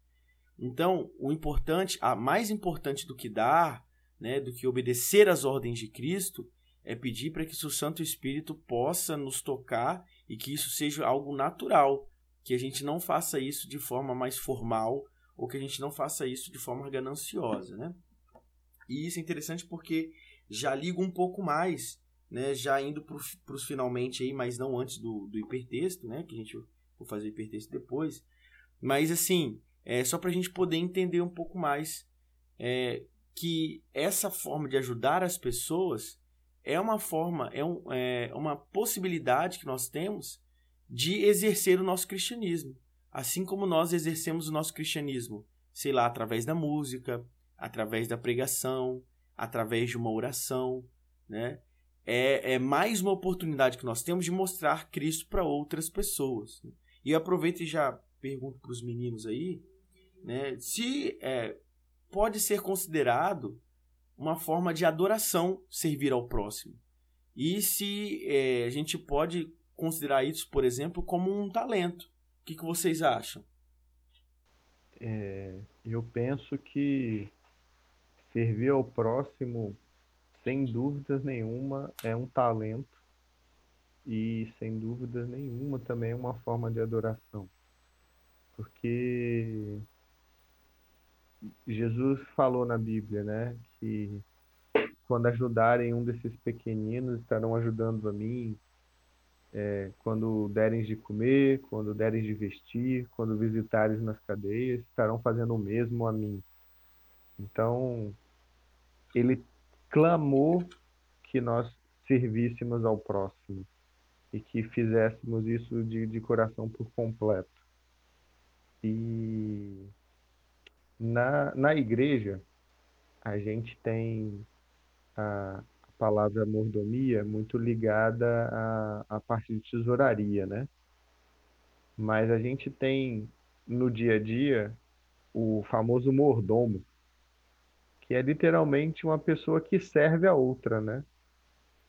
Então, o importante, a mais importante do que dar, né, do que obedecer às ordens de Cristo, é pedir para que o Santo Espírito possa nos tocar e que isso seja algo natural, que a gente não faça isso de forma mais formal ou que a gente não faça isso de forma gananciosa, né? E isso é interessante porque já liga um pouco mais, né, já indo para os finalmente aí, mas não antes do, do hipertexto, né, que a gente vai fazer o hipertexto depois, mas assim, é só para a gente poder entender um pouco mais é, que essa forma de ajudar as pessoas é uma forma, é, um, é uma possibilidade que nós temos de exercer o nosso cristianismo. Assim como nós exercemos o nosso cristianismo, sei lá, através da música, através da pregação, através de uma oração, né? É, é mais uma oportunidade que nós temos de mostrar Cristo para outras pessoas. E eu aproveito e já pergunto para os meninos aí, né? Se é, pode ser considerado uma forma de adoração servir ao próximo. E se é, a gente pode considerar isso, por exemplo, como um talento. O que, que vocês acham? É, eu penso que servir ao próximo, sem dúvidas nenhuma, é um talento e sem dúvidas nenhuma também é uma forma de adoração. Porque Jesus falou na Bíblia, né, que quando ajudarem um desses pequeninos, estarão ajudando a mim. É, quando derem de comer, quando derem de vestir, quando visitares nas cadeias, estarão fazendo o mesmo a mim. Então, ele clamou que nós servíssemos ao próximo e que fizéssemos isso de, de coração por completo. E na, na igreja, a gente tem a, palavra mordomia muito ligada à, à parte de tesouraria, né? Mas a gente tem no dia a dia o famoso mordomo, que é literalmente uma pessoa que serve a outra, né?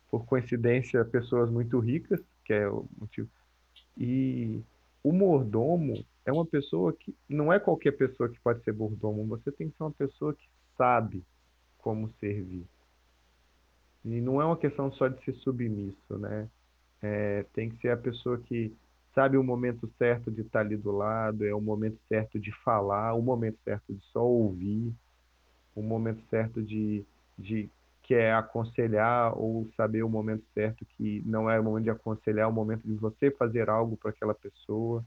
Por coincidência, pessoas muito ricas, que é o motivo. E o mordomo é uma pessoa que não é qualquer pessoa que pode ser mordomo, você tem que ser uma pessoa que sabe como servir. E não é uma questão só de ser submisso, né? É, tem que ser a pessoa que sabe o momento certo de estar ali do lado, é o momento certo de falar, o momento certo de só ouvir, o momento certo de, de quer aconselhar ou saber o momento certo que não é o momento de aconselhar, é o momento de você fazer algo para aquela pessoa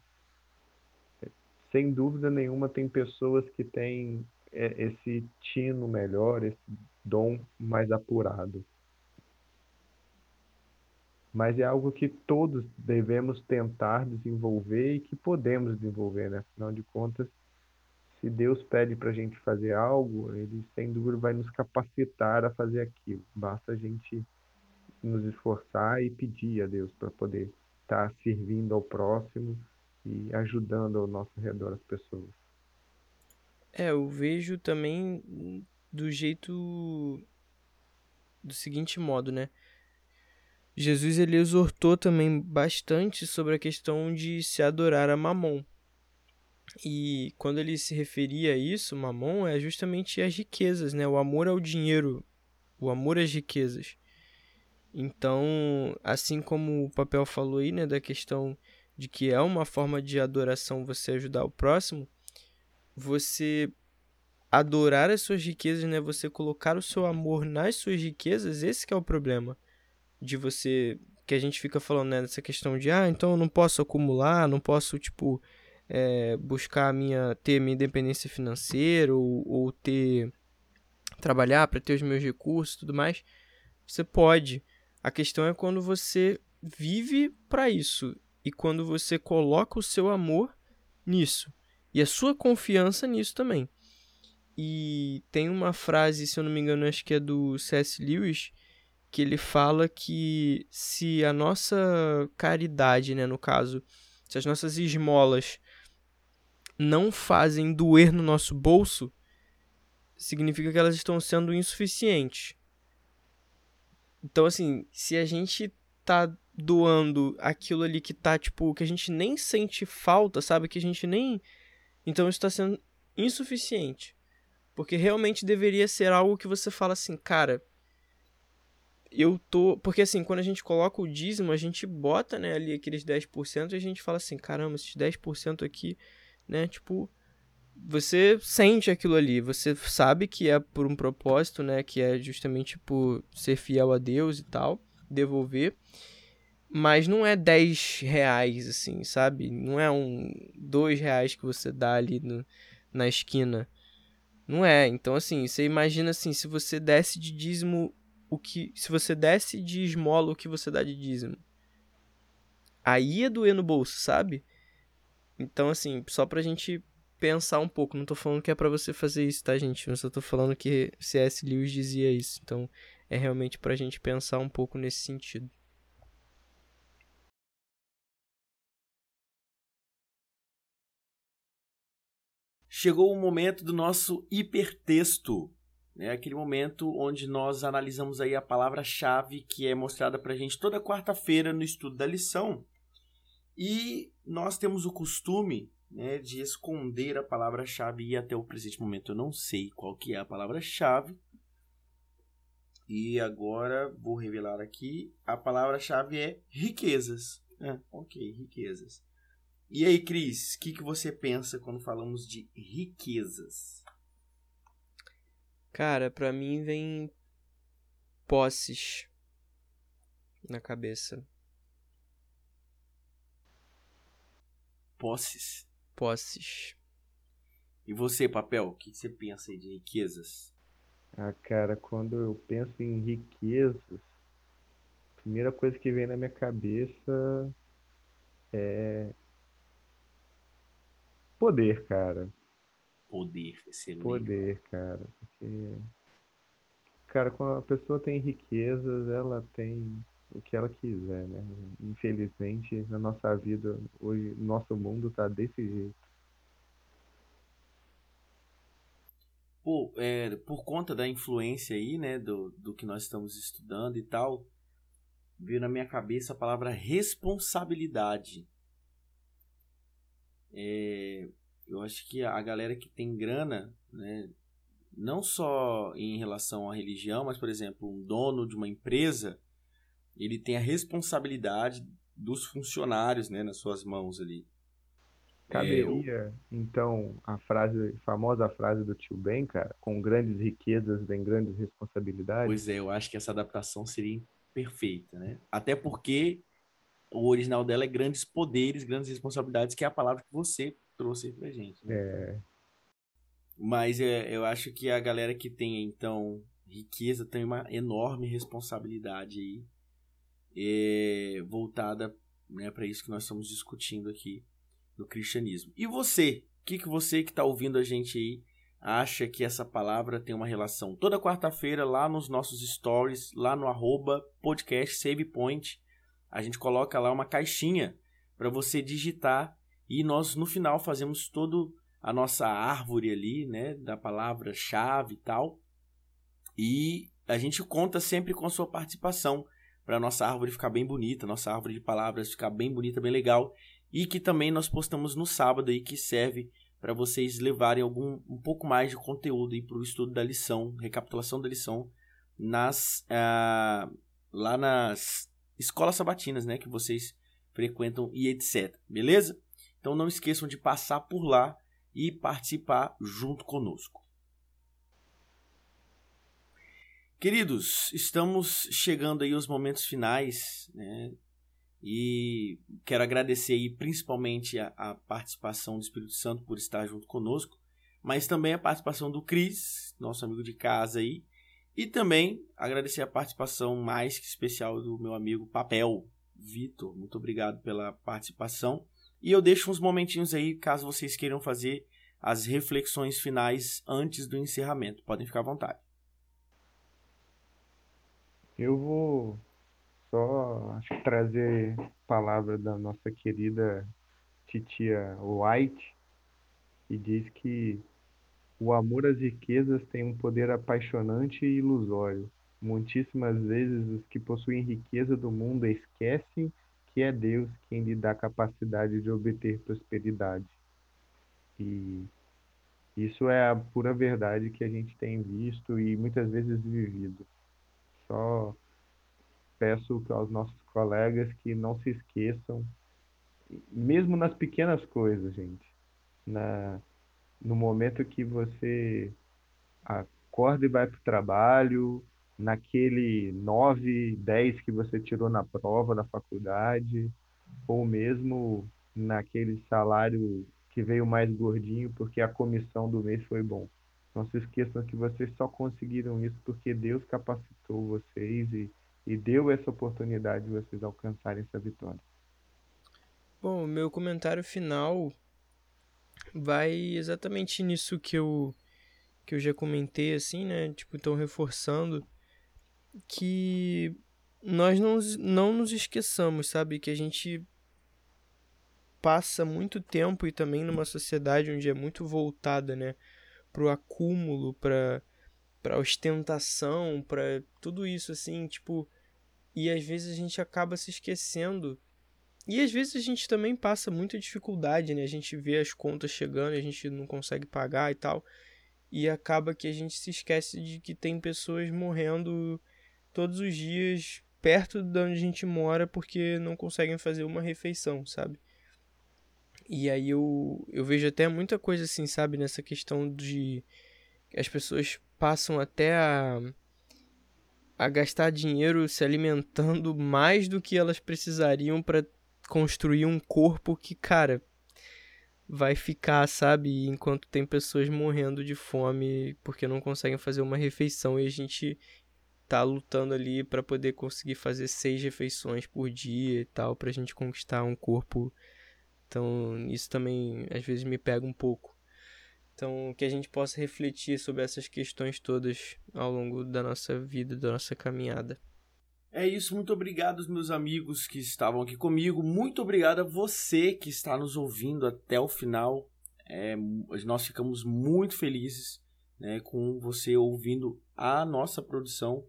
sem dúvida nenhuma, tem pessoas que têm é, esse tino melhor, esse dom mais apurado. Mas é algo que todos devemos tentar desenvolver e que podemos desenvolver, né? Afinal de contas, se Deus pede para a gente fazer algo, Ele sem dúvida vai nos capacitar a fazer aquilo. Basta a gente nos esforçar e pedir a Deus para poder estar tá servindo ao próximo e ajudando ao nosso redor as pessoas. É, eu vejo também do jeito do seguinte modo, né? Jesus ele exortou também bastante sobre a questão de se adorar a Mamon. E quando ele se referia a isso, Mamon é justamente as riquezas, né? O amor ao dinheiro, o amor às riquezas. Então, assim como o papel falou aí, né, da questão de que é uma forma de adoração você ajudar o próximo, você adorar as suas riquezas, né? Você colocar o seu amor nas suas riquezas, esse é o problema de você que a gente fica falando né, questão de ah, então eu não posso acumular, não posso tipo é, buscar minha ter minha independência financeira ou, ou ter trabalhar para ter os meus recursos, tudo mais. Você pode. A questão é quando você vive para isso e quando você coloca o seu amor nisso e a sua confiança nisso também. E tem uma frase, se eu não me engano, acho que é do C.S. Lewis, que ele fala que se a nossa caridade, né, no caso, se as nossas esmolas não fazem doer no nosso bolso, significa que elas estão sendo insuficientes. Então, assim, se a gente tá doando aquilo ali que tá, tipo, que a gente nem sente falta, sabe? Que a gente nem. Então isso tá sendo insuficiente. Porque realmente deveria ser algo que você fala assim, cara. Eu tô. Porque assim, quando a gente coloca o dízimo, a gente bota, né, ali aqueles 10% e a gente fala assim, caramba, esses 10% aqui, né, tipo. Você sente aquilo ali, você sabe que é por um propósito, né, que é justamente por ser fiel a Deus e tal, devolver. Mas não é 10 reais, assim, sabe? Não é um 2 reais que você dá ali no, na esquina. Não é. Então, assim, você imagina assim, se você desse de dízimo o que. Se você desse de esmola o que você dá de dízimo. Aí ia doer no bolso, sabe? Então, assim, só pra gente pensar um pouco. Não tô falando que é para você fazer isso, tá, gente? Eu só tô falando que C.S. Lewis dizia isso. Então, é realmente pra gente pensar um pouco nesse sentido. chegou o momento do nosso hipertexto, né? Aquele momento onde nós analisamos aí a palavra-chave que é mostrada para a gente toda quarta-feira no estudo da lição. E nós temos o costume né, de esconder a palavra-chave e até o presente momento eu não sei qual que é a palavra-chave. E agora vou revelar aqui. A palavra-chave é riquezas. É, ok, riquezas. E aí, Cris, o que, que você pensa quando falamos de riquezas? Cara, para mim vem posses na cabeça. Posses? Posses. E você, Papel, o que você pensa aí de riquezas? Ah, cara, quando eu penso em riquezas, a primeira coisa que vem na minha cabeça é Poder, cara. Poder, excelente. Poder, cara. Porque, cara, quando a pessoa tem riquezas, ela tem o que ela quiser, né? Infelizmente, na nossa vida, hoje, nosso mundo tá desse jeito. Pô, é, por conta da influência aí, né, do, do que nós estamos estudando e tal, veio na minha cabeça a palavra responsabilidade. É, eu acho que a galera que tem grana, né, não só em relação à religião, mas, por exemplo, um dono de uma empresa, ele tem a responsabilidade dos funcionários né, nas suas mãos ali. Caberia, é, eu... então, a frase, a famosa frase do tio Ben, cara, com grandes riquezas vem grandes responsabilidades. Pois é, eu acho que essa adaptação seria perfeita, né? Até porque o original dela é grandes poderes, grandes responsabilidades, que é a palavra que você trouxe pra gente. Né? É. Mas é, eu acho que a galera que tem, então, riqueza tem uma enorme responsabilidade aí, é, voltada né, para isso que nós estamos discutindo aqui no cristianismo. E você? O que, que você que está ouvindo a gente aí acha que essa palavra tem uma relação? Toda quarta-feira, lá nos nossos stories, lá no arroba podcast SavePoint, a gente coloca lá uma caixinha para você digitar e nós no final fazemos todo a nossa árvore ali, né, da palavra-chave e tal. E a gente conta sempre com a sua participação para nossa árvore ficar bem bonita, nossa árvore de palavras ficar bem bonita, bem legal, e que também nós postamos no sábado aí que serve para vocês levarem algum um pouco mais de conteúdo para o estudo da lição, recapitulação da lição nas uh, lá nas escolas sabatinas, né, que vocês frequentam e etc. Beleza? Então não esqueçam de passar por lá e participar junto conosco. Queridos, estamos chegando aí aos momentos finais, né? E quero agradecer aí principalmente a, a, participação do Espírito Santo por estar junto conosco, mas também a participação do Cris, nosso amigo de casa aí, e também agradecer a participação mais que especial do meu amigo Papel, Vitor, muito obrigado pela participação. E eu deixo uns momentinhos aí, caso vocês queiram fazer as reflexões finais antes do encerramento. Podem ficar à vontade. Eu vou só trazer palavra da nossa querida titia White, que diz que o amor às riquezas tem um poder apaixonante e ilusório. Muitíssimas vezes os que possuem riqueza do mundo esquecem que é Deus quem lhe dá capacidade de obter prosperidade. E isso é a pura verdade que a gente tem visto e muitas vezes vivido. Só peço aos nossos colegas que não se esqueçam, mesmo nas pequenas coisas, gente. Na, no momento que você acorda e vai para o trabalho, naquele 9, 10 que você tirou na prova da faculdade, ou mesmo naquele salário que veio mais gordinho porque a comissão do mês foi bom. Não se esqueçam que vocês só conseguiram isso porque Deus capacitou vocês e, e deu essa oportunidade de vocês alcançarem essa vitória. Bom, meu comentário final vai exatamente nisso que eu que eu já comentei assim, né? Tipo, então reforçando que nós não, não nos esqueçamos, sabe? Que a gente passa muito tempo e também numa sociedade onde é muito voltada, né, pro acúmulo, para para ostentação, para tudo isso assim, tipo, e às vezes a gente acaba se esquecendo. E às vezes a gente também passa muita dificuldade, né? A gente vê as contas chegando, a gente não consegue pagar e tal. E acaba que a gente se esquece de que tem pessoas morrendo todos os dias perto de onde a gente mora porque não conseguem fazer uma refeição, sabe? E aí eu, eu vejo até muita coisa assim, sabe, nessa questão de as pessoas passam até a, a gastar dinheiro se alimentando mais do que elas precisariam para construir um corpo que, cara, vai ficar, sabe, enquanto tem pessoas morrendo de fome porque não conseguem fazer uma refeição e a gente tá lutando ali para poder conseguir fazer seis refeições por dia e tal, pra gente conquistar um corpo. Então, isso também às vezes me pega um pouco. Então, que a gente possa refletir sobre essas questões todas ao longo da nossa vida, da nossa caminhada. É isso, muito obrigado meus amigos que estavam aqui comigo. Muito obrigado a você que está nos ouvindo até o final. É, nós ficamos muito felizes né, com você ouvindo a nossa produção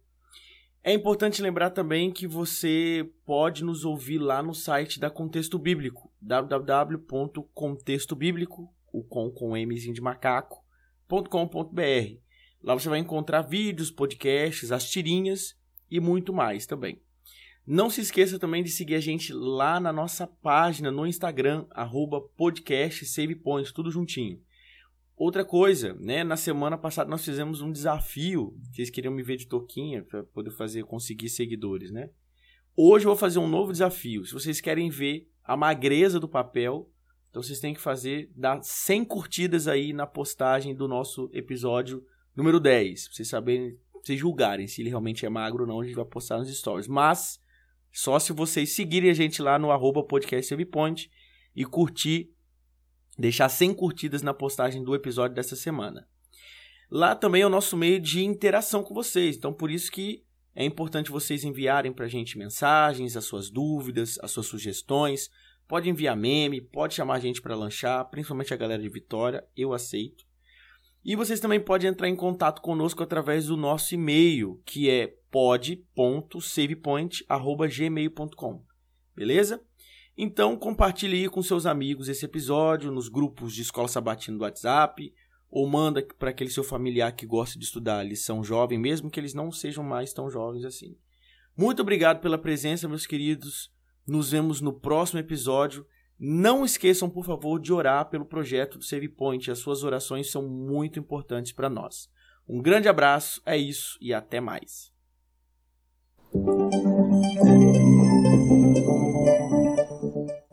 é importante lembrar também que você pode nos ouvir lá no site da Contexto Bíblico, www.contextobiblico, o com com mzinho de macaco.com.br. Lá você vai encontrar vídeos, podcasts, as tirinhas e muito mais também. Não se esqueça também de seguir a gente lá na nossa página no Instagram, arroba podcast tudo juntinho. Outra coisa, né? Na semana passada nós fizemos um desafio. Vocês queriam me ver de toquinha para poder fazer conseguir seguidores, né? Hoje eu vou fazer um novo desafio. Se vocês querem ver a magreza do papel, então vocês têm que fazer dar 100 curtidas aí na postagem do nosso episódio número 10. Pra vocês saberem, vocês julgarem se ele realmente é magro ou não, a gente vai postar nos stories. Mas só se vocês seguirem a gente lá no arroba podcast e curtir deixar 100 curtidas na postagem do episódio dessa semana. Lá também é o nosso meio de interação com vocês, então por isso que é importante vocês enviarem para a gente mensagens, as suas dúvidas, as suas sugestões. Pode enviar meme, pode chamar a gente para lanchar, principalmente a galera de Vitória, eu aceito. E vocês também podem entrar em contato conosco através do nosso e-mail, que é pod.savepoint.gmail.com. Beleza? Então compartilhe com seus amigos esse episódio nos grupos de escola sabatina do WhatsApp ou manda para aquele seu familiar que gosta de estudar lição jovem, mesmo que eles não sejam mais tão jovens assim. Muito obrigado pela presença, meus queridos. Nos vemos no próximo episódio. Não esqueçam, por favor, de orar pelo projeto do Save Point. As suas orações são muito importantes para nós. Um grande abraço, é isso e até mais.